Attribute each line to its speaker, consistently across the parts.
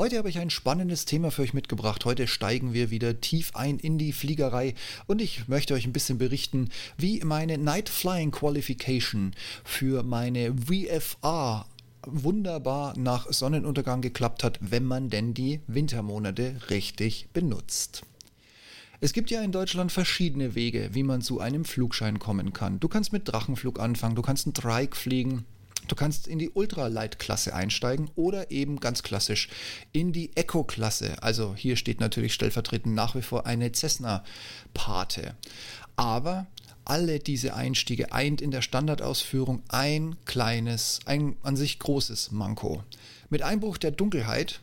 Speaker 1: Heute habe ich ein spannendes Thema für euch mitgebracht. Heute steigen wir wieder tief ein in die Fliegerei und ich möchte euch ein bisschen berichten, wie meine Night Flying Qualification für meine VFA wunderbar nach Sonnenuntergang geklappt hat, wenn man denn die Wintermonate richtig benutzt. Es gibt ja in Deutschland verschiedene Wege, wie man zu einem Flugschein kommen kann. Du kannst mit Drachenflug anfangen, du kannst einen Trike fliegen, Du kannst in die Ultralight-Klasse einsteigen oder eben ganz klassisch in die Eco-Klasse. Also hier steht natürlich stellvertretend nach wie vor eine Cessna-Pate. Aber alle diese Einstiege eint in der Standardausführung ein kleines, ein an sich großes Manko. Mit Einbruch der Dunkelheit,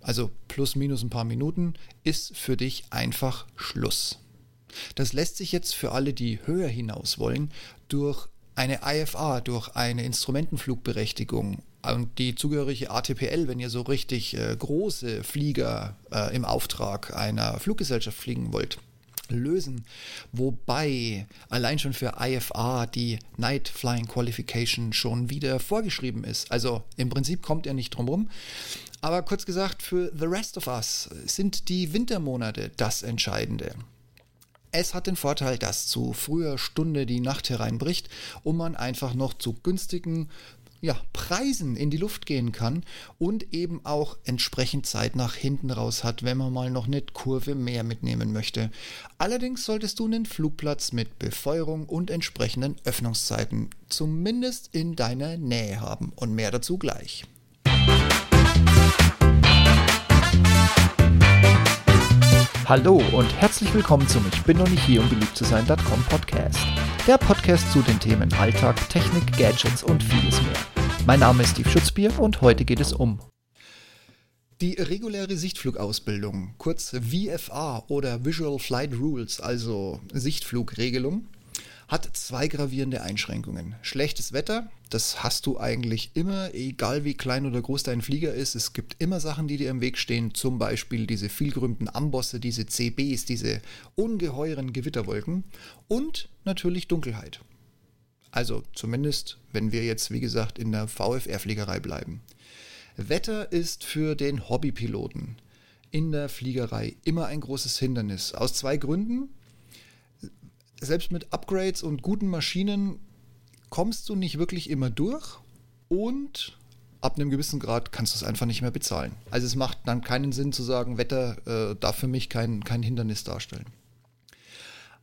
Speaker 1: also plus minus ein paar Minuten, ist für dich einfach Schluss. Das lässt sich jetzt für alle, die höher hinaus wollen, durch eine IFA durch eine Instrumentenflugberechtigung und die zugehörige ATPL, wenn ihr so richtig äh, große Flieger äh, im Auftrag einer Fluggesellschaft fliegen wollt, lösen. Wobei allein schon für IFA die Night Flying Qualification schon wieder vorgeschrieben ist. Also im Prinzip kommt er nicht drum rum. Aber kurz gesagt, für The Rest of Us sind die Wintermonate das Entscheidende. Es hat den Vorteil, dass zu früher Stunde die Nacht hereinbricht und man einfach noch zu günstigen ja, Preisen in die Luft gehen kann und eben auch entsprechend Zeit nach hinten raus hat, wenn man mal noch eine Kurve mehr mitnehmen möchte. Allerdings solltest du einen Flugplatz mit Befeuerung und entsprechenden Öffnungszeiten zumindest in deiner Nähe haben und mehr dazu gleich. Hallo und herzlich willkommen zum Ich bin noch nicht hier, um beliebt zu sein.com Podcast. Der Podcast zu den Themen Alltag, Technik, Gadgets und vieles mehr. Mein Name ist Steve Schutzbier und heute geht es um die reguläre Sichtflugausbildung, kurz VFA oder Visual Flight Rules, also Sichtflugregelung, hat zwei gravierende Einschränkungen. Schlechtes Wetter, das hast du eigentlich immer, egal wie klein oder groß dein Flieger ist. Es gibt immer Sachen, die dir im Weg stehen, zum Beispiel diese vielgerühmten Ambosse, diese CBs, diese ungeheuren Gewitterwolken und natürlich Dunkelheit. Also zumindest, wenn wir jetzt, wie gesagt, in der VFR-Fliegerei bleiben. Wetter ist für den Hobbypiloten in der Fliegerei immer ein großes Hindernis. Aus zwei Gründen selbst mit Upgrades und guten Maschinen kommst du nicht wirklich immer durch und ab einem gewissen Grad kannst du es einfach nicht mehr bezahlen. Also es macht dann keinen Sinn zu sagen, Wetter äh, darf für mich kein, kein Hindernis darstellen.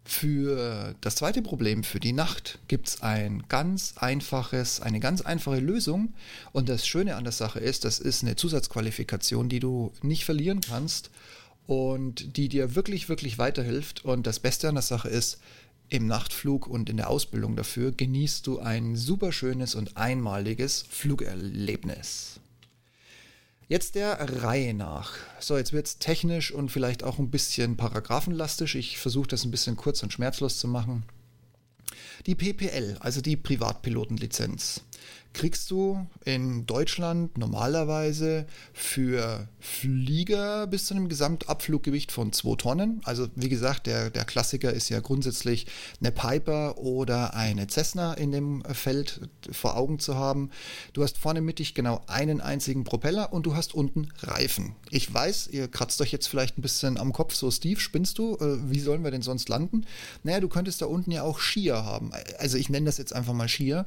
Speaker 1: Für das zweite Problem, für die Nacht, gibt es ein ganz einfaches, eine ganz einfache Lösung. Und das Schöne an der Sache ist, das ist eine Zusatzqualifikation, die du nicht verlieren kannst und die dir wirklich, wirklich weiterhilft. Und das Beste an der Sache ist, im Nachtflug und in der Ausbildung dafür genießt du ein super schönes und einmaliges Flugerlebnis. Jetzt der Reihe nach. So, jetzt wird es technisch und vielleicht auch ein bisschen paragraphenlastig. Ich versuche das ein bisschen kurz und schmerzlos zu machen. Die PPL, also die Privatpilotenlizenz, kriegst du in Deutschland normalerweise für Flieger bis zu einem Gesamtabfluggewicht von 2 Tonnen. Also wie gesagt, der, der Klassiker ist ja grundsätzlich eine Piper oder eine Cessna in dem Feld vor Augen zu haben. Du hast vorne mittig genau einen einzigen Propeller und du hast unten Reifen. Ich weiß, ihr kratzt euch jetzt vielleicht ein bisschen am Kopf, so Steve, spinnst du? Äh, wie sollen wir denn sonst landen? Naja, du könntest da unten ja auch Skier haben. Also ich nenne das jetzt einfach mal Skier.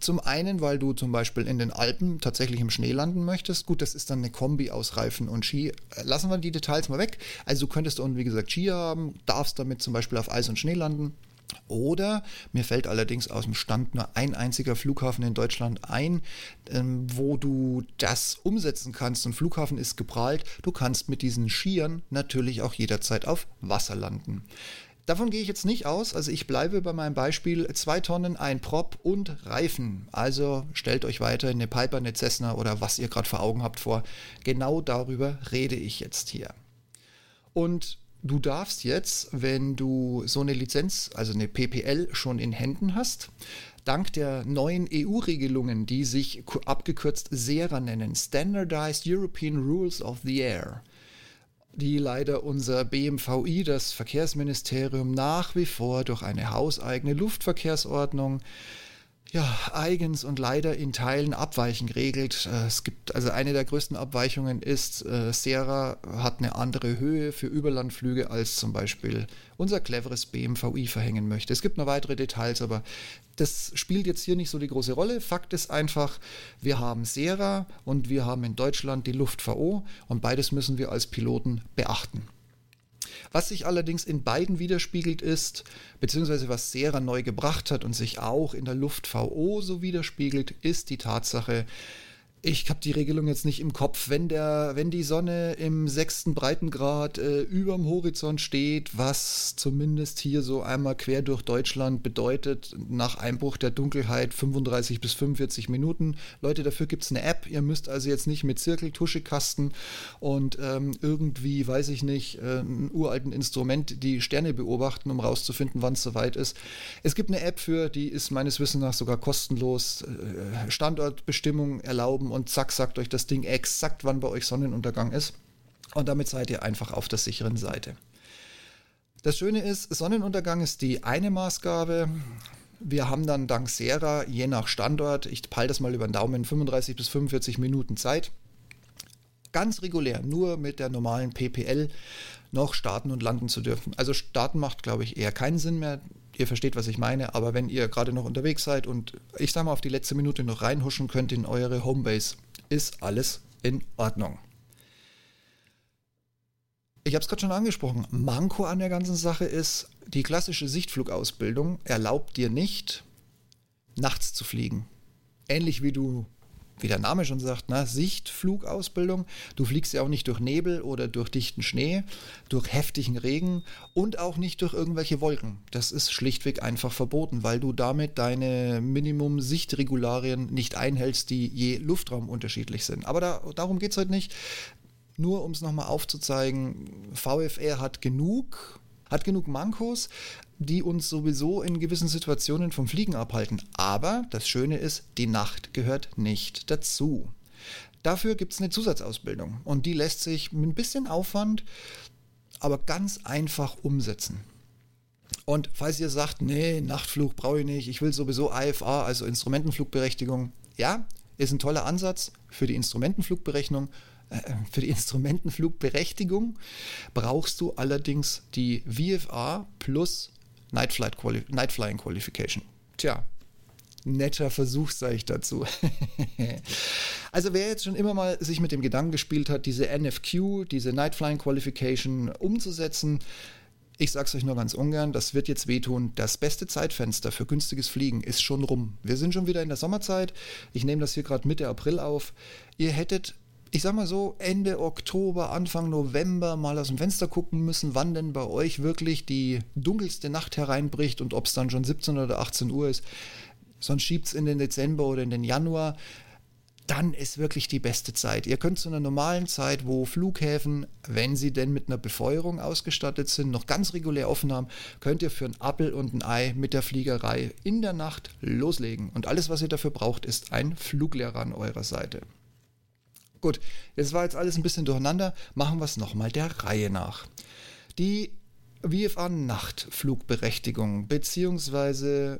Speaker 1: Zum einen, weil du zum Beispiel in den Alpen tatsächlich im Schnee landen möchtest. Gut, das ist dann eine Kombi aus Reifen und Ski. Lassen wir die Details mal weg. Also du könntest unten, wie gesagt, Ski haben, darfst damit zum Beispiel auf Eis und Schnee landen. Oder mir fällt allerdings aus dem Stand nur ein einziger Flughafen in Deutschland ein, ähm, wo du das umsetzen kannst. Und Flughafen ist geprahlt. Du kannst mit diesen Skiern natürlich auch jederzeit auf Wasser landen. Davon gehe ich jetzt nicht aus. Also ich bleibe bei meinem Beispiel zwei Tonnen, ein Prop und Reifen. Also stellt euch weiter eine Piper, eine Cessna oder was ihr gerade vor Augen habt vor. Genau darüber rede ich jetzt hier. Und du darfst jetzt, wenn du so eine Lizenz, also eine PPL schon in Händen hast, dank der neuen EU-Regelungen, die sich abgekürzt SERA nennen, Standardized European Rules of the Air, die leider unser BMVI, das Verkehrsministerium, nach wie vor durch eine hauseigene Luftverkehrsordnung ja, eigens und leider in Teilen abweichend regelt. Äh, es gibt also eine der größten Abweichungen ist, äh, Sierra hat eine andere Höhe für Überlandflüge als zum Beispiel unser cleveres BMVI verhängen möchte. Es gibt noch weitere Details, aber das spielt jetzt hier nicht so die große Rolle. Fakt ist einfach, wir haben Sierra und wir haben in Deutschland die Luft-VO und beides müssen wir als Piloten beachten. Was sich allerdings in beiden widerspiegelt ist, beziehungsweise was Sera neu gebracht hat und sich auch in der Luft VO so widerspiegelt, ist die Tatsache, ich habe die Regelung jetzt nicht im Kopf. Wenn, der, wenn die Sonne im sechsten Breitengrad äh, überm Horizont steht, was zumindest hier so einmal quer durch Deutschland bedeutet, nach Einbruch der Dunkelheit 35 bis 45 Minuten. Leute, dafür gibt es eine App. Ihr müsst also jetzt nicht mit Zirkel, Tuschekasten und ähm, irgendwie, weiß ich nicht, äh, einem uralten Instrument die Sterne beobachten, um rauszufinden, wann es soweit ist. Es gibt eine App für, die ist meines Wissens nach sogar kostenlos. Äh, Standortbestimmung erlauben und zack, sagt euch das Ding exakt, wann bei euch Sonnenuntergang ist. Und damit seid ihr einfach auf der sicheren Seite. Das Schöne ist, Sonnenuntergang ist die eine Maßgabe. Wir haben dann dank Sera, je nach Standort, ich peile das mal über den Daumen, 35 bis 45 Minuten Zeit. Ganz regulär, nur mit der normalen PPL noch starten und landen zu dürfen. Also starten macht, glaube ich, eher keinen Sinn mehr. Ihr versteht, was ich meine, aber wenn ihr gerade noch unterwegs seid und ich sage mal auf die letzte Minute noch reinhuschen könnt in eure Homebase, ist alles in Ordnung. Ich habe es gerade schon angesprochen. Manko an der ganzen Sache ist, die klassische Sichtflugausbildung erlaubt dir nicht, nachts zu fliegen. Ähnlich wie du wie der Name schon sagt, ne, Sichtflugausbildung. Du fliegst ja auch nicht durch Nebel oder durch dichten Schnee, durch heftigen Regen und auch nicht durch irgendwelche Wolken. Das ist schlichtweg einfach verboten, weil du damit deine Minimum-Sichtregularien nicht einhältst, die je Luftraum unterschiedlich sind. Aber da, darum geht es heute nicht. Nur um es nochmal aufzuzeigen, VFR hat genug hat genug Mankos, die uns sowieso in gewissen Situationen vom Fliegen abhalten. Aber das Schöne ist, die Nacht gehört nicht dazu. Dafür gibt es eine Zusatzausbildung und die lässt sich mit ein bisschen Aufwand, aber ganz einfach umsetzen. Und falls ihr sagt, nee, Nachtflug brauche ich nicht, ich will sowieso IFA, also Instrumentenflugberechtigung, ja, ist ein toller Ansatz für die Instrumentenflugberechnung für die Instrumentenflugberechtigung brauchst du allerdings die VFA plus Night, Flight Quali Night Flying Qualification. Tja, netter Versuch, sage ich dazu. also wer jetzt schon immer mal sich mit dem Gedanken gespielt hat, diese NFQ, diese Night Flying Qualification umzusetzen, ich sag's euch nur ganz ungern, das wird jetzt wehtun. Das beste Zeitfenster für günstiges Fliegen ist schon rum. Wir sind schon wieder in der Sommerzeit. Ich nehme das hier gerade Mitte April auf. Ihr hättet ich sag mal so, Ende Oktober, Anfang November mal aus dem Fenster gucken müssen, wann denn bei euch wirklich die dunkelste Nacht hereinbricht und ob es dann schon 17 oder 18 Uhr ist. Sonst schiebt es in den Dezember oder in den Januar. Dann ist wirklich die beste Zeit. Ihr könnt zu einer normalen Zeit, wo Flughäfen, wenn sie denn mit einer Befeuerung ausgestattet sind, noch ganz regulär offen haben, könnt ihr für ein Appel und ein Ei mit der Fliegerei in der Nacht loslegen. Und alles, was ihr dafür braucht, ist ein Fluglehrer an eurer Seite. Gut, jetzt war jetzt alles ein bisschen durcheinander. Machen wir es nochmal der Reihe nach. Die VFA-Nachtflugberechtigung bzw.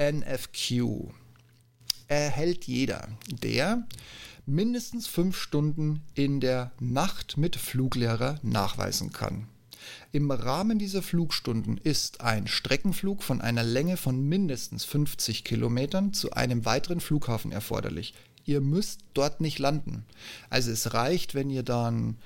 Speaker 1: NFQ erhält jeder, der mindestens fünf Stunden in der Nacht mit Fluglehrer nachweisen kann. Im Rahmen dieser Flugstunden ist ein Streckenflug von einer Länge von mindestens 50 Kilometern zu einem weiteren Flughafen erforderlich ihr müsst dort nicht landen. Also es reicht, wenn ihr dann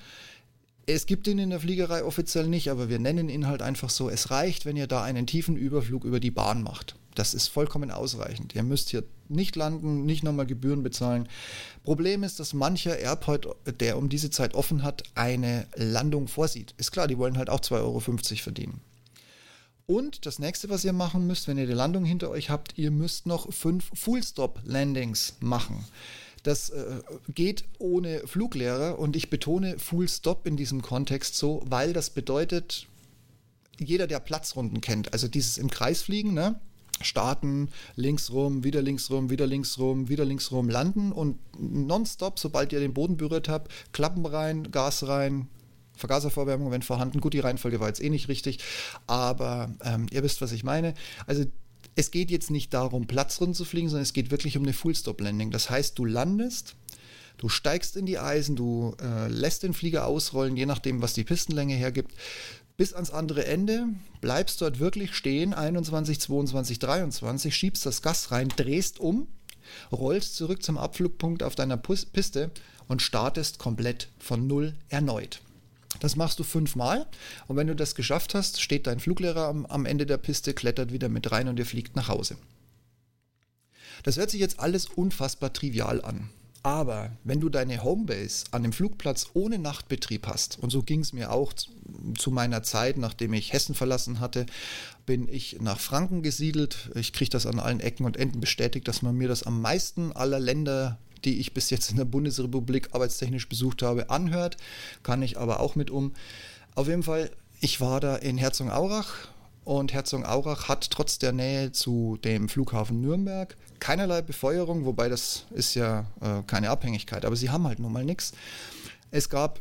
Speaker 1: es gibt ihn in der Fliegerei offiziell nicht, aber wir nennen ihn halt einfach so. Es reicht, wenn ihr da einen tiefen Überflug über die Bahn macht. Das ist vollkommen ausreichend. Ihr müsst hier nicht landen, nicht nochmal Gebühren bezahlen. Problem ist, dass mancher Airport, der um diese Zeit offen hat, eine Landung vorsieht. Ist klar, die wollen halt auch 2,50 Euro verdienen. Und das nächste, was ihr machen müsst, wenn ihr die Landung hinter euch habt, ihr müsst noch fünf Full-Stop-Landings machen. Das äh, geht ohne Fluglehrer und ich betone Full Stop in diesem Kontext so, weil das bedeutet, jeder, der Platzrunden kennt, also dieses im Kreis fliegen, ne? starten, links rum, wieder links rum, wieder links rum, wieder links rum, landen und nonstop, sobald ihr den Boden berührt habt, Klappen rein, Gas rein, Vergaservorwärmung, wenn vorhanden. Gut, die Reihenfolge war jetzt eh nicht richtig, aber ähm, ihr wisst, was ich meine. Also Es geht jetzt nicht darum, Platz zu fliegen, sondern es geht wirklich um eine Full-Stop-Landing. Das heißt, du landest, du steigst in die Eisen, du äh, lässt den Flieger ausrollen, je nachdem, was die Pistenlänge hergibt, bis ans andere Ende, bleibst dort wirklich stehen, 21, 22, 23, schiebst das Gas rein, drehst um, rollst zurück zum Abflugpunkt auf deiner Piste und startest komplett von Null erneut. Das machst du fünfmal und wenn du das geschafft hast, steht dein Fluglehrer am, am Ende der Piste, klettert wieder mit rein und ihr fliegt nach Hause. Das hört sich jetzt alles unfassbar trivial an. Aber wenn du deine Homebase an dem Flugplatz ohne Nachtbetrieb hast, und so ging es mir auch zu meiner Zeit, nachdem ich Hessen verlassen hatte, bin ich nach Franken gesiedelt. Ich kriege das an allen Ecken und Enden bestätigt, dass man mir das am meisten aller Länder die ich bis jetzt in der Bundesrepublik arbeitstechnisch besucht habe, anhört. Kann ich aber auch mit um. Auf jeden Fall, ich war da in Herzogenaurach und Herzogenaurach hat trotz der Nähe zu dem Flughafen Nürnberg keinerlei Befeuerung, wobei das ist ja äh, keine Abhängigkeit, aber sie haben halt nun mal nichts. Es gab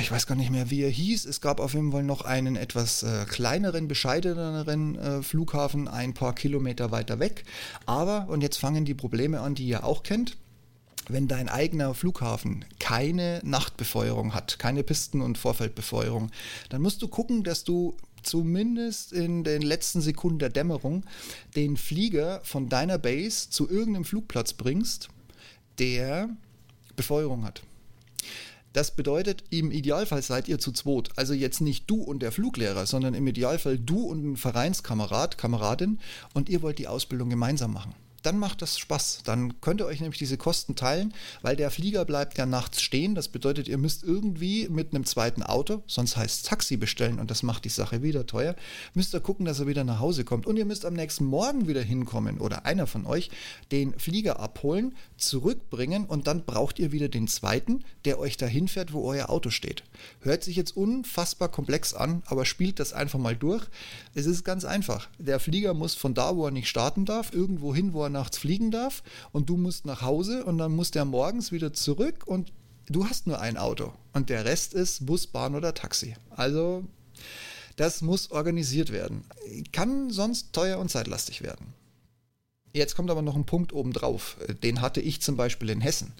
Speaker 1: ich weiß gar nicht mehr, wie er hieß. Es gab auf jeden Fall noch einen etwas äh, kleineren, bescheideneren äh, Flughafen ein paar Kilometer weiter weg. Aber, und jetzt fangen die Probleme an, die ihr auch kennt wenn dein eigener Flughafen keine Nachtbefeuerung hat, keine Pisten- und Vorfeldbefeuerung, dann musst du gucken, dass du zumindest in den letzten Sekunden der Dämmerung den Flieger von deiner Base zu irgendeinem Flugplatz bringst, der Befeuerung hat. Das bedeutet, im Idealfall seid ihr zu zweit. Also jetzt nicht du und der Fluglehrer, sondern im Idealfall du und ein Vereinskamerad, Kameradin und ihr wollt die Ausbildung gemeinsam machen dann macht das Spaß. Dann könnt ihr euch nämlich diese Kosten teilen, weil der Flieger bleibt ja nachts stehen. Das bedeutet, ihr müsst irgendwie mit einem zweiten Auto, sonst heißt es Taxi bestellen und das macht die Sache wieder teuer, müsst ihr gucken, dass er wieder nach Hause kommt. Und ihr müsst am nächsten Morgen wieder hinkommen oder einer von euch den Flieger abholen, zurückbringen und dann braucht ihr wieder den zweiten, der euch dahin fährt, wo euer Auto steht. Hört sich jetzt unfassbar komplex an, aber spielt das einfach mal durch. Es ist ganz einfach. Der Flieger muss von da, wo er nicht starten darf, irgendwo hin, wo er nachts fliegen darf und du musst nach Hause und dann muss der morgens wieder zurück und du hast nur ein Auto und der Rest ist Bus, Bahn oder Taxi. Also das muss organisiert werden. Kann sonst teuer und zeitlastig werden. Jetzt kommt aber noch ein Punkt obendrauf. Den hatte ich zum Beispiel in Hessen.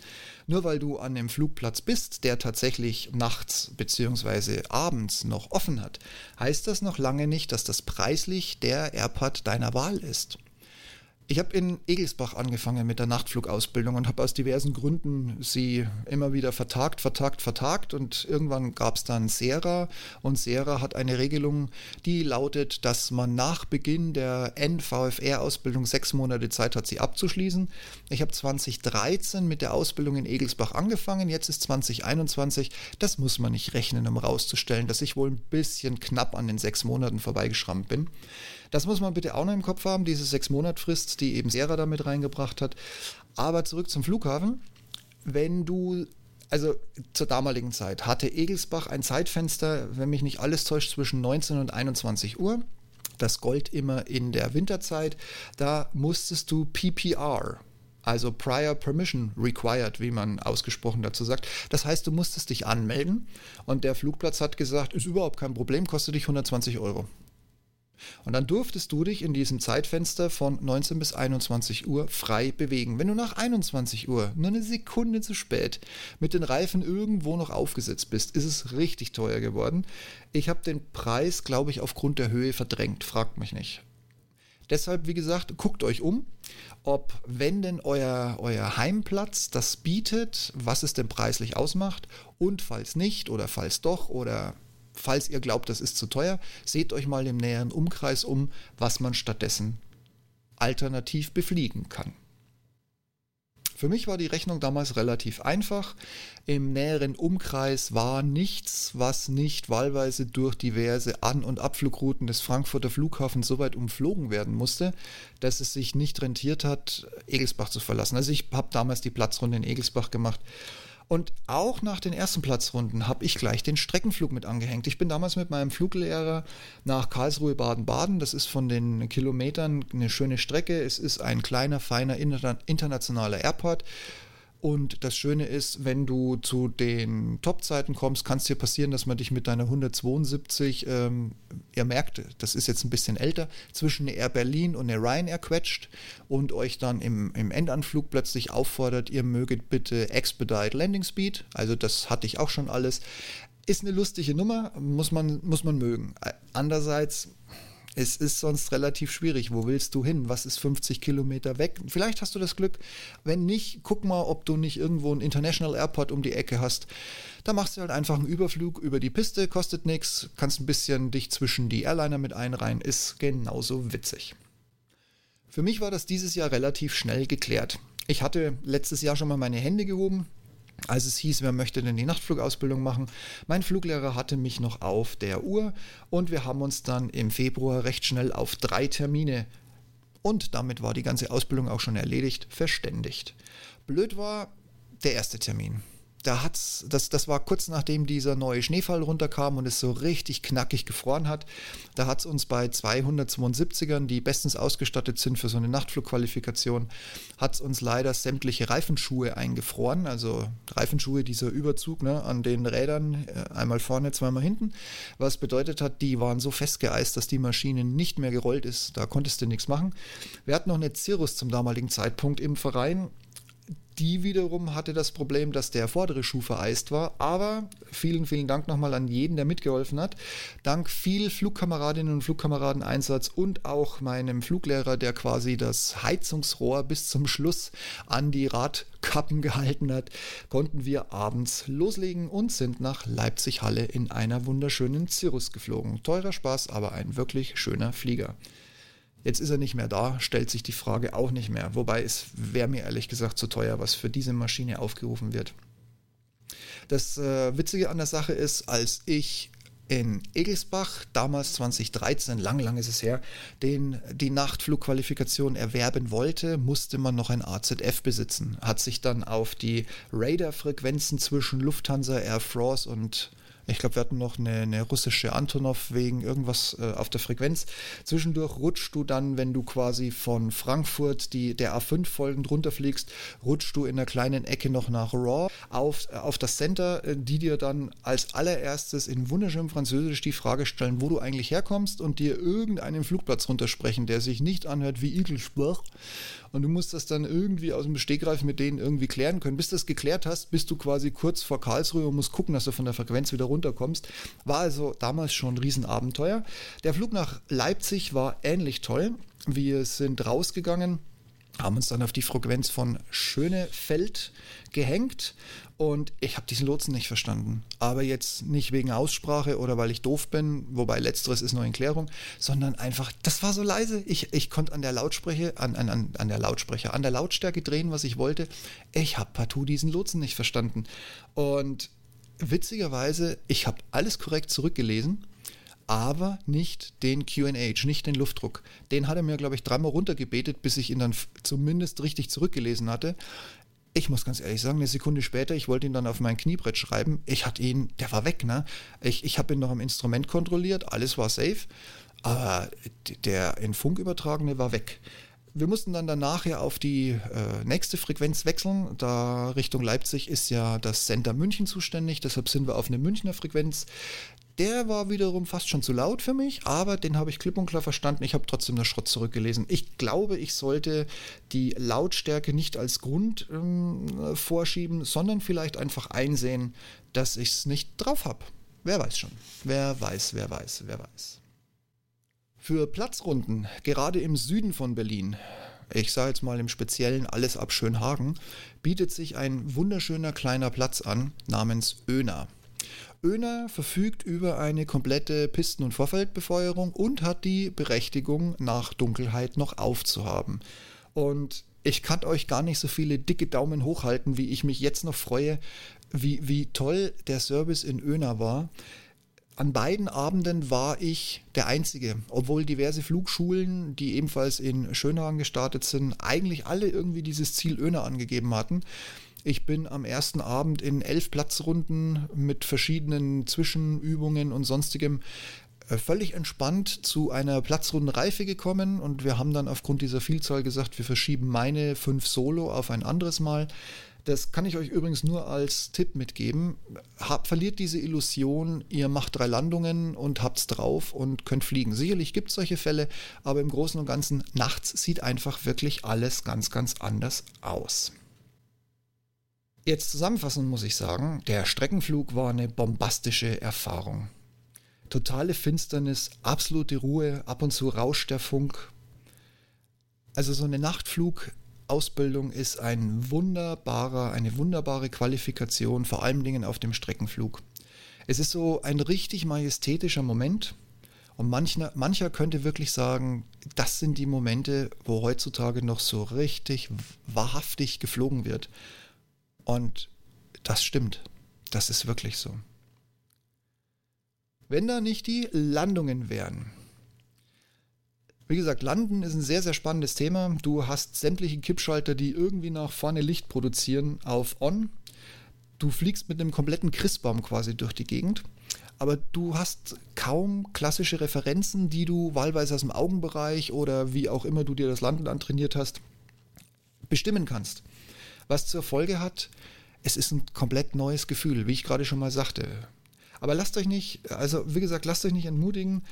Speaker 1: Nur weil du an dem Flugplatz bist, der tatsächlich nachts bzw. abends noch offen hat, heißt das noch lange nicht, dass das preislich der Airport deiner Wahl ist. Ich habe in Egelsbach angefangen mit der Nachtflugausbildung und habe aus diversen Gründen sie immer wieder vertagt, vertagt, vertagt und irgendwann gab es dann Sera und Sera hat eine Regelung, die lautet, dass man nach Beginn der NVFR-Ausbildung sechs Monate Zeit hat, sie abzuschließen. Ich habe 2013 mit der Ausbildung in Egelsbach angefangen, jetzt ist 2021. Das muss man nicht rechnen, um rauszustellen, dass ich wohl ein bisschen knapp an den sechs Monaten vorbeigeschrammt bin. Das muss man bitte auch noch im Kopf haben, diese sechs Monat-Frist, die eben Sera da mit reingebracht hat. Aber zurück zum Flughafen. Wenn du also zur damaligen Zeit hatte Egelsbach ein Zeitfenster, wenn mich nicht alles täuscht, zwischen 19 und 21 Uhr. Das Gold immer in der Winterzeit. Da musstest du PPR, also Prior Permission Required, wie man ausgesprochen dazu sagt. Das heißt, du musstest dich anmelden und der Flugplatz hat gesagt, ist überhaupt kein Problem, kostet dich 120 Euro. Und dann durftest du dich in diesem Zeitfenster von 19 bis 21 Uhr frei bewegen. Wenn du nach 21 Uhr nur eine Sekunde zu spät mit den Reifen irgendwo noch aufgesetzt bist, ist es richtig teuer geworden. Ich habe den Preis, glaube ich, aufgrund der Höhe verdrängt. Fragt mich nicht. Deshalb, wie gesagt, guckt euch um, ob, wenn denn euer, euer Heimplatz das bietet, was es denn preislich ausmacht und falls nicht oder falls doch oder falls ihr glaubt, das ist zu teuer, seht euch mal im näheren Umkreis um, was man stattdessen alternativ befliegen kann. Für mich war die Rechnung damals relativ einfach. Im näheren Umkreis war nichts, was nicht wahlweise durch diverse An- und Abflugrouten des Frankfurter Flughafens so weit umflogen werden musste, dass es sich nicht rentiert hat, Egelsbach zu verlassen. Also ich habe damals die Platzrunde in Egelsbach gemacht und auch nach den ersten Platzrunden habe ich gleich den Streckenflug mit angehängt. Ich bin damals mit meinem Fluglehrer nach Karlsruhe Baden-Baden. Das ist von den Kilometern eine schöne Strecke. Es ist ein kleiner, feiner internationaler Airport. Und das Schöne ist, wenn du zu den Top-Zeiten kommst, kann es dir passieren, dass man dich mit deiner 172, ähm, ihr merkt, das ist jetzt ein bisschen älter, zwischen Air Berlin und der Ryanair quetscht und euch dann im, im Endanflug plötzlich auffordert, ihr möget bitte Expedite Landing Speed. Also das hatte ich auch schon alles. Ist eine lustige Nummer, muss man, muss man mögen. Andererseits es ist sonst relativ schwierig. Wo willst du hin? Was ist 50 Kilometer weg? Vielleicht hast du das Glück. Wenn nicht, guck mal, ob du nicht irgendwo einen International Airport um die Ecke hast. Da machst du halt einfach einen Überflug über die Piste, kostet nichts, kannst ein bisschen dich zwischen die Airliner mit einreihen, ist genauso witzig. Für mich war das dieses Jahr relativ schnell geklärt. Ich hatte letztes Jahr schon mal meine Hände gehoben, als es hieß, wer möchte denn die Nachtflugausbildung machen. Mein Fluglehrer hatte mich noch auf der Uhr und wir haben uns dann im Februar recht schnell auf drei Termine und damit war die ganze Ausbildung auch schon erledigt, verständigt. Blöd war der erste Termin da hat's, das, das war kurz nachdem dieser neue Schneefall runterkam und es so richtig knackig gefroren hat. Da hat es uns bei 272ern, die bestens ausgestattet sind für so eine Nachtflugqualifikation, hat es uns leider sämtliche Reifenschuhe eingefroren. Also Reifenschuhe, dieser Überzug ne, an den Rädern, äh, einmal vorne, zweimal hinten. Was bedeutet hat, die waren so festgeeist, dass die Maschine nicht mehr gerollt ist. Da konntest du nichts machen. Wir hatten noch eine Cirrus zum damaligen Zeitpunkt im Verein die wiederum hatte das Problem, dass der vordere Schuh vereist war. Aber vielen, vielen Dank nochmal an jeden, der mitgeholfen hat. Dank viel Flugkameradinnen und Flugkameradeneinsatz und auch meinem Fluglehrer, der quasi das Heizungsrohr bis zum Schluss an die Radkappen gehalten hat, konnten wir abends loslegen und sind nach Leipzig-Halle in einer wunderschönen Cirrus geflogen. Teurer Spaß, aber ein wirklich schöner Flieger. Jetzt ist er nicht mehr da, stellt sich die Frage auch nicht mehr. Wobei es wäre mir ehrlich gesagt zu teuer, was für diese Maschine aufgerufen wird. Das äh, Witzige an der Sache ist, als ich in Egelsbach, damals 2013, lang, lang ist es her, den, die Nachtflugqualifikation erwerben wollte, musste man noch ein AZF besitzen. Hat sich dann auf die Radar-Frequenzen zwischen Lufthansa, Air France und ich glaube, wir hatten noch eine, eine, russische Antonov wegen irgendwas äh, auf der Frequenz. Zwischendurch rutschst du dann, wenn du quasi von Frankfurt die, der A5 folgend runterfliegst, rutschst du in einer kleinen Ecke noch nach Raw auf, äh, auf das Center, äh, die dir dann als allererstes in wunderschönem Französisch die Frage stellen, wo du eigentlich herkommst und dir irgendeinen Flugplatz runtersprechen, der sich nicht anhört wie Igelsbach und du musst das dann irgendwie aus dem Stegreif mit denen irgendwie klären können. Bis du das geklärt hast, bist du quasi kurz vor Karlsruhe und musst gucken, dass du von der Frequenz wieder runterkommst. War also damals schon ein Riesenabenteuer. Der Flug nach Leipzig war ähnlich toll. Wir sind rausgegangen haben uns dann auf die Frequenz von Schönefeld gehängt und ich habe diesen Lotsen nicht verstanden. Aber jetzt nicht wegen Aussprache oder weil ich doof bin, wobei letzteres ist noch in Klärung, sondern einfach, das war so leise. Ich, ich konnte an der Lautsprecher, an, an, an der Lautsprecher, an der Lautstärke drehen, was ich wollte. Ich habe partout diesen Lotsen nicht verstanden. Und witzigerweise, ich habe alles korrekt zurückgelesen aber nicht den QH, nicht den Luftdruck. Den hat er mir, glaube ich, dreimal runtergebetet, bis ich ihn dann zumindest richtig zurückgelesen hatte. Ich muss ganz ehrlich sagen, eine Sekunde später, ich wollte ihn dann auf mein Kniebrett schreiben. Ich hatte ihn, der war weg, ne? Ich, ich habe ihn noch am Instrument kontrolliert, alles war safe, aber der in Funk übertragene war weg. Wir mussten dann danach ja auf die äh, nächste Frequenz wechseln. Da Richtung Leipzig ist ja das Center München zuständig, deshalb sind wir auf eine Münchner Frequenz. Der war wiederum fast schon zu laut für mich, aber den habe ich klipp und klar verstanden. Ich habe trotzdem das Schrott zurückgelesen. Ich glaube, ich sollte die Lautstärke nicht als Grund ähm, vorschieben, sondern vielleicht einfach einsehen, dass ich es nicht drauf habe. Wer weiß schon. Wer weiß, wer weiß, wer weiß. Für Platzrunden, gerade im Süden von Berlin, ich sage jetzt mal im Speziellen alles ab Schönhagen, bietet sich ein wunderschöner kleiner Platz an namens Öna. Öner verfügt über eine komplette Pisten- und Vorfeldbefeuerung und hat die Berechtigung, nach Dunkelheit noch aufzuhaben. Und ich kann euch gar nicht so viele dicke Daumen hochhalten, wie ich mich jetzt noch freue, wie, wie toll der Service in Öner war. An beiden Abenden war ich der Einzige, obwohl diverse Flugschulen, die ebenfalls in Schönhagen gestartet sind, eigentlich alle irgendwie dieses Ziel Öner angegeben hatten. Ich bin am ersten Abend in elf Platzrunden mit verschiedenen Zwischenübungen und sonstigem äh, völlig entspannt zu einer Platzrundenreife gekommen und wir haben dann aufgrund dieser Vielzahl gesagt, wir verschieben meine fünf Solo auf ein anderes Mal. Das kann ich euch übrigens nur als Tipp mitgeben. Hab, verliert diese Illusion, ihr macht drei Landungen und habt's drauf und könnt fliegen. Sicherlich gibt es solche Fälle, aber im Großen und Ganzen nachts sieht einfach wirklich alles ganz, ganz anders aus. Jetzt zusammenfassend muss ich sagen, der Streckenflug war eine bombastische Erfahrung. Totale Finsternis, absolute Ruhe, ab und zu rauscht der Funk. Also so eine Nachtflug Ausbildung ist ein wunderbarer, eine wunderbare Qualifikation, vor allen Dingen auf dem Streckenflug. Es ist so ein richtig majestätischer Moment und mancher, mancher könnte wirklich sagen, das sind die Momente, wo heutzutage noch so richtig wahrhaftig geflogen wird. Und das stimmt. Das ist wirklich so. Wenn da nicht die Landungen wären, wie gesagt, Landen ist ein sehr, sehr spannendes Thema. Du hast sämtliche Kippschalter, die irgendwie nach vorne Licht produzieren, auf On. Du fliegst mit einem kompletten Christbaum quasi durch die Gegend. Aber du hast kaum klassische Referenzen, die du wahlweise aus dem Augenbereich oder wie auch immer du dir das Landen antrainiert hast, bestimmen kannst. Was zur Folge hat, es ist ein komplett neues Gefühl, wie ich gerade schon mal sagte. Aber lasst euch nicht, also wie gesagt, lasst euch nicht entmutigen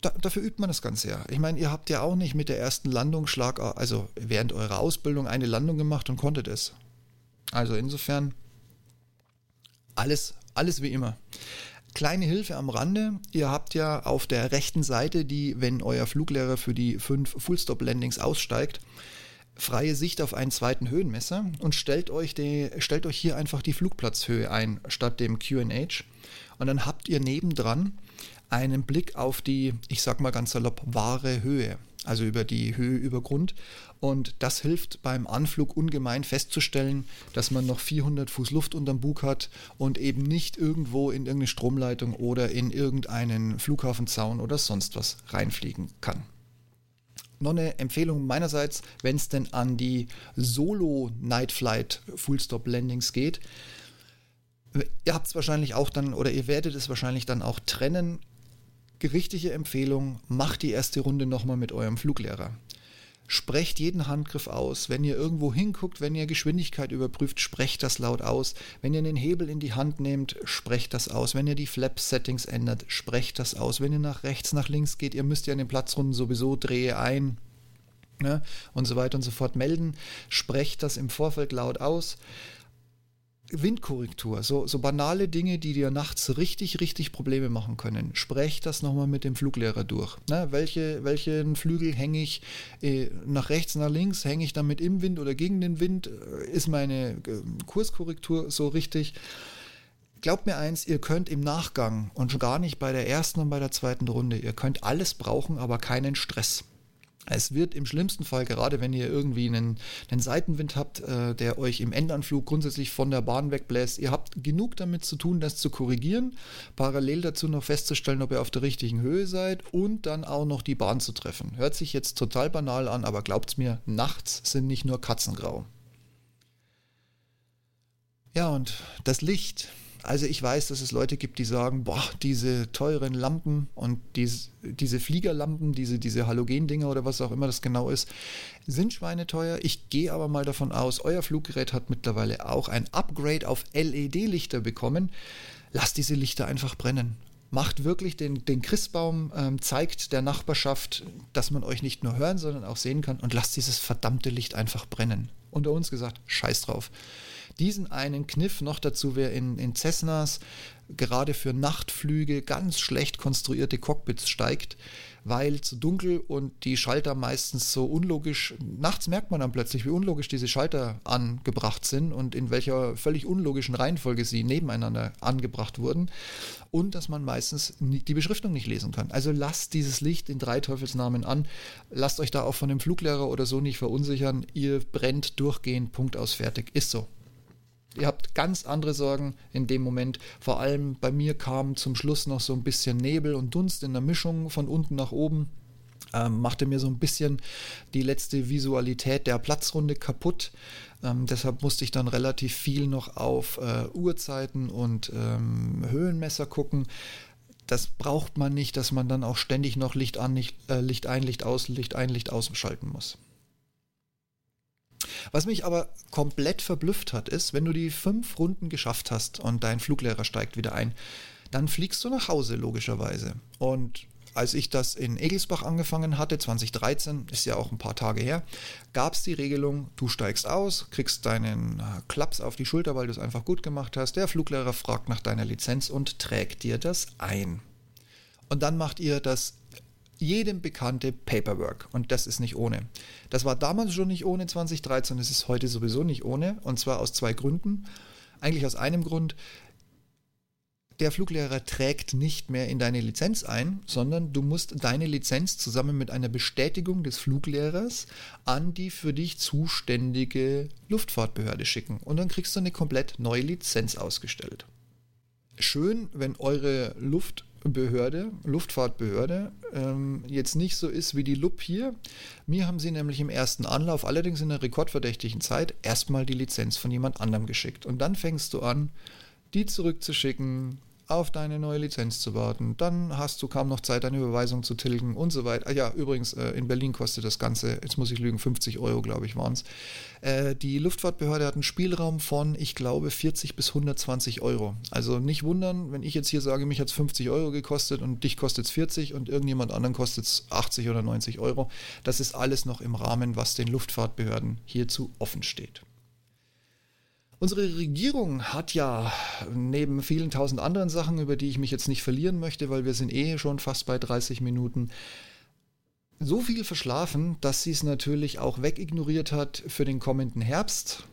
Speaker 1: da, dafür übt man das Ganze ja. Ich meine, ihr habt ja auch nicht mit der ersten Landung Schlag, also während eurer Ausbildung eine Landung gemacht und konntet es. Also insofern alles, alles wie immer. Kleine Hilfe am Rande. Ihr habt ja auf der rechten Seite, die, wenn euer Fluglehrer für die fünf Full-Stop-Landings aussteigt, freie Sicht auf einen zweiten Höhenmesser und stellt euch, die, stellt euch hier einfach die Flugplatzhöhe ein statt dem QH. Und dann habt ihr nebendran einen Blick auf die, ich sag mal ganz salopp, wahre Höhe, also über die Höhe über Grund. Und das hilft beim Anflug ungemein festzustellen, dass man noch 400 Fuß Luft unterm Bug hat und eben nicht irgendwo in irgendeine Stromleitung oder in irgendeinen Flughafenzaun oder sonst was reinfliegen kann. Noch eine Empfehlung meinerseits, wenn es denn an die Solo Night Flight Full Stop Landings geht. Ihr habt es wahrscheinlich auch dann oder ihr werdet es wahrscheinlich dann auch trennen richtige Empfehlung, macht die erste Runde nochmal mit eurem Fluglehrer. Sprecht jeden Handgriff aus. Wenn ihr irgendwo hinguckt, wenn ihr Geschwindigkeit überprüft, sprecht das laut aus. Wenn ihr den Hebel in die Hand nehmt, sprecht das aus. Wenn ihr die Flap-Settings ändert, sprecht das aus. Wenn ihr nach rechts, nach links geht, ihr müsst ja an den Platzrunden sowieso drehe ein ne, und so weiter und so fort melden. Sprecht das im Vorfeld laut aus. Windkorrektur, so, so banale Dinge, die dir nachts richtig, richtig Probleme machen können. Sprech das nochmal mit dem Fluglehrer durch. Na, welche, welchen Flügel hänge ich äh, nach rechts, nach links? Hänge ich damit im Wind oder gegen den Wind? Ist meine äh, Kurskorrektur so richtig? Glaubt mir eins, ihr könnt im Nachgang und schon gar nicht bei der ersten und bei der zweiten Runde, ihr könnt alles brauchen, aber keinen Stress. Es wird im schlimmsten Fall, gerade wenn ihr irgendwie einen, einen Seitenwind habt, äh, der euch im Endanflug grundsätzlich von der Bahn wegbläst, ihr habt genug damit zu tun, das zu korrigieren, parallel dazu noch festzustellen, ob ihr auf der richtigen Höhe seid und dann auch noch die Bahn zu treffen. Hört sich jetzt total banal an, aber glaubt's mir, nachts sind nicht nur Katzengrau. Ja, und das Licht, also ich weiß, dass es Leute gibt, die sagen, boah, diese teuren Lampen und diese, diese Fliegerlampen, diese, diese Halogendinger oder was auch immer das genau ist, sind schweineteuer. Ich gehe aber mal davon aus, euer Fluggerät hat mittlerweile auch ein Upgrade auf LED-Lichter bekommen. Lasst diese Lichter einfach brennen macht wirklich den, den Christbaum, ähm, zeigt der Nachbarschaft, dass man euch nicht nur hören, sondern auch sehen kann und lasst dieses verdammte Licht einfach brennen. Unter uns gesagt, scheiß drauf diesen einen Kniff noch dazu, wer in, in Cessnas gerade für Nachtflüge ganz schlecht konstruierte Cockpits steigt, weil zu dunkel und die Schalter meistens so unlogisch, nachts merkt man dann plötzlich, wie unlogisch diese Schalter angebracht sind und in welcher völlig unlogischen Reihenfolge sie nebeneinander angebracht wurden und dass man meistens die Beschriftung nicht lesen kann. Also lasst dieses Licht in drei Teufelsnamen an, lasst euch da auch von dem Fluglehrer oder so nicht verunsichern, ihr brennt durchgehend, Punkt aus, fertig, ist so. Ihr habt ganz andere Sorgen in dem Moment. Vor allem bei mir kam zum Schluss noch so ein bisschen Nebel und Dunst in der Mischung von unten nach oben. Ähm, machte mir so ein bisschen die letzte Visualität der Platzrunde kaputt. Ähm, deshalb musste ich dann relativ viel noch auf äh, Uhrzeiten und ähm, Höhenmesser gucken. Das braucht man nicht, dass man dann auch ständig noch Licht an, Licht, äh, Licht ein, Licht aus, Licht ein, Licht ausschalten muss. Was mich aber komplett verblüfft hat, ist, wenn du die fünf Runden geschafft hast und dein Fluglehrer steigt wieder ein, dann fliegst du nach Hause logischerweise. Und als ich das in Egelsbach angefangen hatte, 2013, ist ja auch ein paar Tage her, gab es die Regelung, du steigst aus, kriegst deinen äh, Klaps auf die Schulter, weil du es einfach gut gemacht hast. Der Fluglehrer fragt nach deiner Lizenz und trägt dir das ein. Und dann macht ihr das jedem bekannte Paperwork. Und das ist nicht ohne. Das war damals schon nicht ohne 2013, es ist heute sowieso nicht ohne. Und zwar aus zwei Gründen. Eigentlich aus einem Grund. Der Fluglehrer trägt nicht mehr in deine Lizenz ein, sondern du musst deine Lizenz zusammen mit einer Bestätigung des Fluglehrers an die für dich zuständige Luftfahrtbehörde schicken. Und dann kriegst du eine komplett neue Lizenz ausgestellt. Schön, wenn eure Luft Behörde, Luftfahrtbehörde, ähm, jetzt nicht so ist wie die LUP hier. Mir haben sie nämlich im ersten Anlauf, allerdings in einer rekordverdächtigen Zeit, erstmal die Lizenz von jemand anderem geschickt. Und dann fängst du an, die zurückzuschicken, auf deine neue Lizenz zu warten. Dann hast du kaum noch Zeit, deine Überweisung zu tilgen und so weiter. Ah ja, übrigens, äh, in Berlin kostet das Ganze, jetzt muss ich lügen, 50 Euro, glaube ich, waren es. Äh, die Luftfahrtbehörde hat einen Spielraum von, ich glaube, 40 bis 120 Euro. Also nicht wundern, wenn ich jetzt hier sage, mich hat es 50 Euro gekostet und dich kostet es 40 und irgendjemand anderen kostet es 80 oder 90 Euro. Das ist alles noch im Rahmen, was den Luftfahrtbehörden hierzu offen steht. Unsere Regierung hat ja neben vielen tausend anderen Sachen, über die ich mich jetzt nicht verlieren möchte, weil wir sind eh schon fast bei 30 Minuten, so viel verschlafen, dass sie es natürlich auch wegignoriert hat für den kommenden Herbst.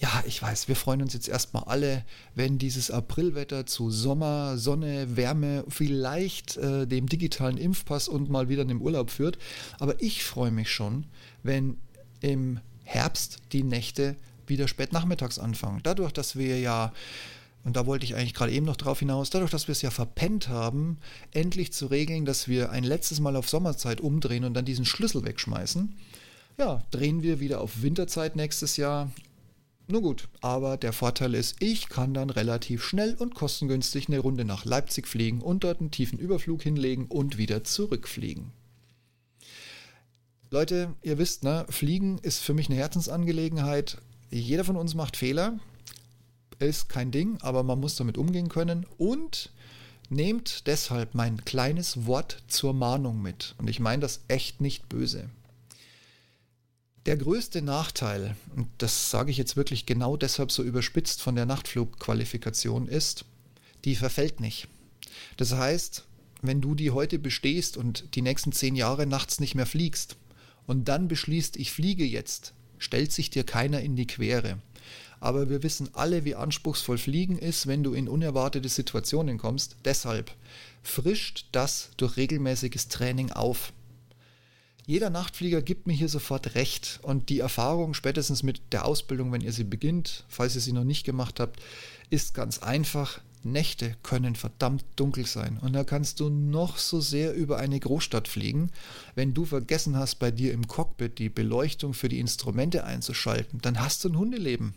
Speaker 1: Ja, ich weiß, wir freuen uns jetzt erstmal alle, wenn dieses Aprilwetter zu Sommer, Sonne, Wärme, vielleicht äh, dem digitalen Impfpass und mal wieder in den Urlaub führt. Aber ich freue mich schon, wenn im Herbst die Nächte wieder spät nachmittags anfangen. Dadurch, dass wir ja, und da wollte ich eigentlich gerade eben noch drauf hinaus, dadurch, dass wir es ja verpennt haben, endlich zu regeln, dass wir ein letztes Mal auf Sommerzeit umdrehen und dann diesen Schlüssel wegschmeißen, ja, drehen wir wieder auf Winterzeit nächstes Jahr. Nur gut, aber der Vorteil ist, ich kann dann relativ schnell und kostengünstig eine Runde nach Leipzig fliegen und dort einen tiefen Überflug hinlegen und wieder zurückfliegen. Leute, ihr wisst, ne, Fliegen ist für mich eine Herzensangelegenheit. Jeder von uns macht Fehler, ist kein Ding, aber man muss damit umgehen können und nehmt deshalb mein kleines Wort zur Mahnung mit. Und ich meine das echt nicht böse. Der größte Nachteil, und das sage ich jetzt wirklich genau deshalb so überspitzt von der Nachtflugqualifikation, ist, die verfällt nicht. Das heißt, wenn du die heute bestehst und die nächsten zehn Jahre nachts nicht mehr fliegst und dann beschließt, ich fliege jetzt, stellt sich dir keiner in die Quere. Aber wir wissen alle, wie anspruchsvoll Fliegen ist, wenn du in unerwartete Situationen kommst. Deshalb frischt das durch regelmäßiges Training auf. Jeder Nachtflieger gibt mir hier sofort recht und die Erfahrung spätestens mit der Ausbildung, wenn ihr sie beginnt, falls ihr sie noch nicht gemacht habt, ist ganz einfach. Nächte können verdammt dunkel sein und da kannst du noch so sehr über eine Großstadt fliegen. Wenn du vergessen hast, bei dir im Cockpit die Beleuchtung für die Instrumente einzuschalten, dann hast du ein Hundeleben.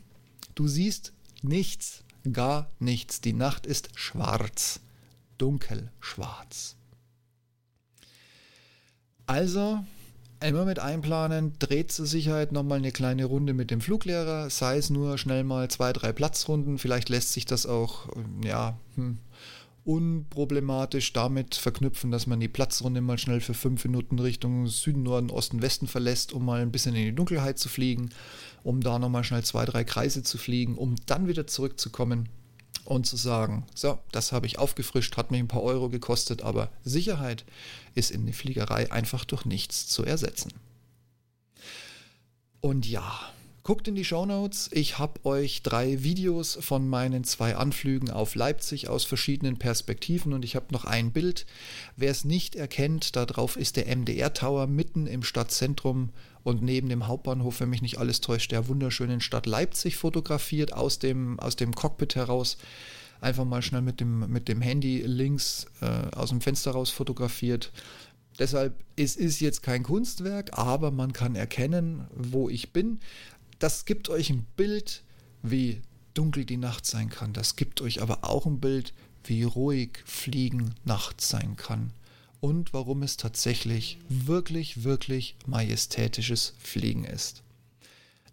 Speaker 1: Du siehst nichts, gar nichts. Die Nacht ist schwarz, dunkel schwarz. Also Immer mit einplanen, dreht zur Sicherheit nochmal eine kleine Runde mit dem Fluglehrer, sei es nur schnell mal zwei, drei Platzrunden. Vielleicht lässt sich das auch, ja, hm, unproblematisch damit verknüpfen, dass man die Platzrunde mal schnell für fünf Minuten Richtung Süden, Norden, Osten, Westen verlässt, um mal ein bisschen in die Dunkelheit zu fliegen, um da nochmal schnell zwei, drei Kreise zu fliegen, um dann wieder zurückzukommen und zu sagen, so, das habe ich aufgefrischt, hat mich ein paar Euro gekostet, aber Sicherheit ist in der Fliegerei einfach durch nichts zu ersetzen. Und ja, guckt in die Show Notes. Ich habe euch drei Videos von meinen zwei Anflügen auf Leipzig aus verschiedenen Perspektiven und ich habe noch ein Bild. Wer es nicht erkennt, darauf ist der MDR Tower mitten im Stadtzentrum und neben dem Hauptbahnhof, wenn mich nicht alles täuscht, der wunderschönen Stadt Leipzig fotografiert, aus dem, aus dem Cockpit heraus. Einfach mal schnell mit dem, mit dem Handy links äh, aus dem Fenster raus fotografiert. Deshalb, es ist jetzt kein Kunstwerk, aber man kann erkennen, wo ich bin. Das gibt euch ein Bild, wie dunkel die Nacht sein kann. Das gibt euch aber auch ein Bild, wie ruhig Fliegen nachts sein kann und warum es tatsächlich wirklich, wirklich majestätisches Fliegen ist.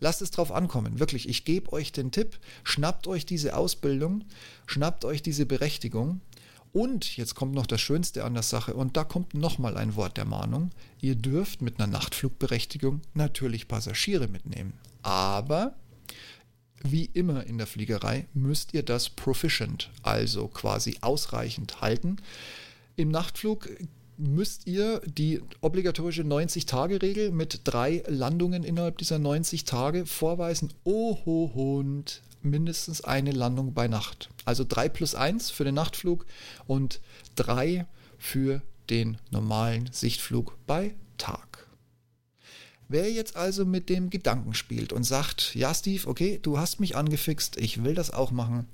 Speaker 1: Lasst es drauf ankommen. Wirklich, ich gebe euch den Tipp, schnappt euch diese Ausbildung, schnappt euch diese Berechtigung. Und jetzt kommt noch das Schönste an der Sache und da kommt nochmal ein Wort der Mahnung. Ihr dürft mit einer Nachtflugberechtigung natürlich Passagiere mitnehmen. Aber wie immer in der Fliegerei müsst ihr das proficient, also quasi ausreichend halten. Im Nachtflug müsst ihr die obligatorische 90-Tage-Regel mit drei Landungen innerhalb dieser 90 Tage vorweisen. Oho Hund, mindestens eine Landung bei Nacht. Also 3 plus 1 für den Nachtflug und 3 für den normalen Sichtflug bei Tag. Wer jetzt also mit dem Gedanken spielt und sagt, ja Steve, okay, du hast mich angefixt, ich will das auch machen,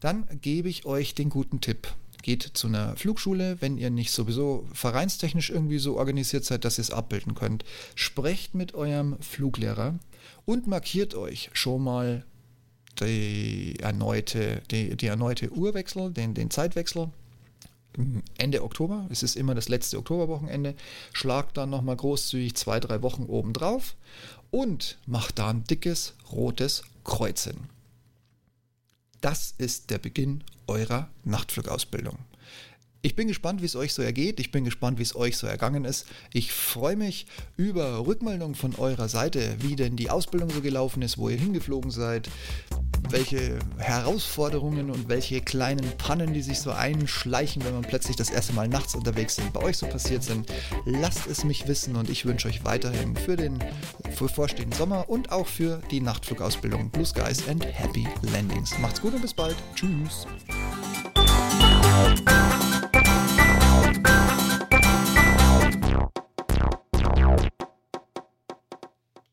Speaker 1: dann gebe ich euch den guten Tipp geht zu einer Flugschule, wenn ihr nicht sowieso vereinstechnisch irgendwie so organisiert seid, dass ihr es abbilden könnt. Sprecht mit eurem Fluglehrer und markiert euch schon mal die erneute, die, die erneute Uhrwechsel, den, den Zeitwechsel. Ende Oktober, es ist immer das letzte Oktoberwochenende, schlagt dann nochmal großzügig zwei, drei Wochen oben drauf und macht da ein dickes rotes Kreuz hin. Das ist der Beginn eurer Nachtflugausbildung. Ich bin gespannt, wie es euch so ergeht. Ich bin gespannt, wie es euch so ergangen ist. Ich freue mich über Rückmeldungen von eurer Seite, wie denn die Ausbildung so gelaufen ist, wo ihr hingeflogen seid, welche Herausforderungen und welche kleinen Pannen, die sich so einschleichen, wenn man plötzlich das erste Mal nachts unterwegs sind, bei euch so passiert sind. Lasst es mich wissen und ich wünsche euch weiterhin für den bevorstehenden Sommer und auch für die Nachtflugausbildung Blue Skies and Happy Landings. Macht's gut und bis bald. Tschüss.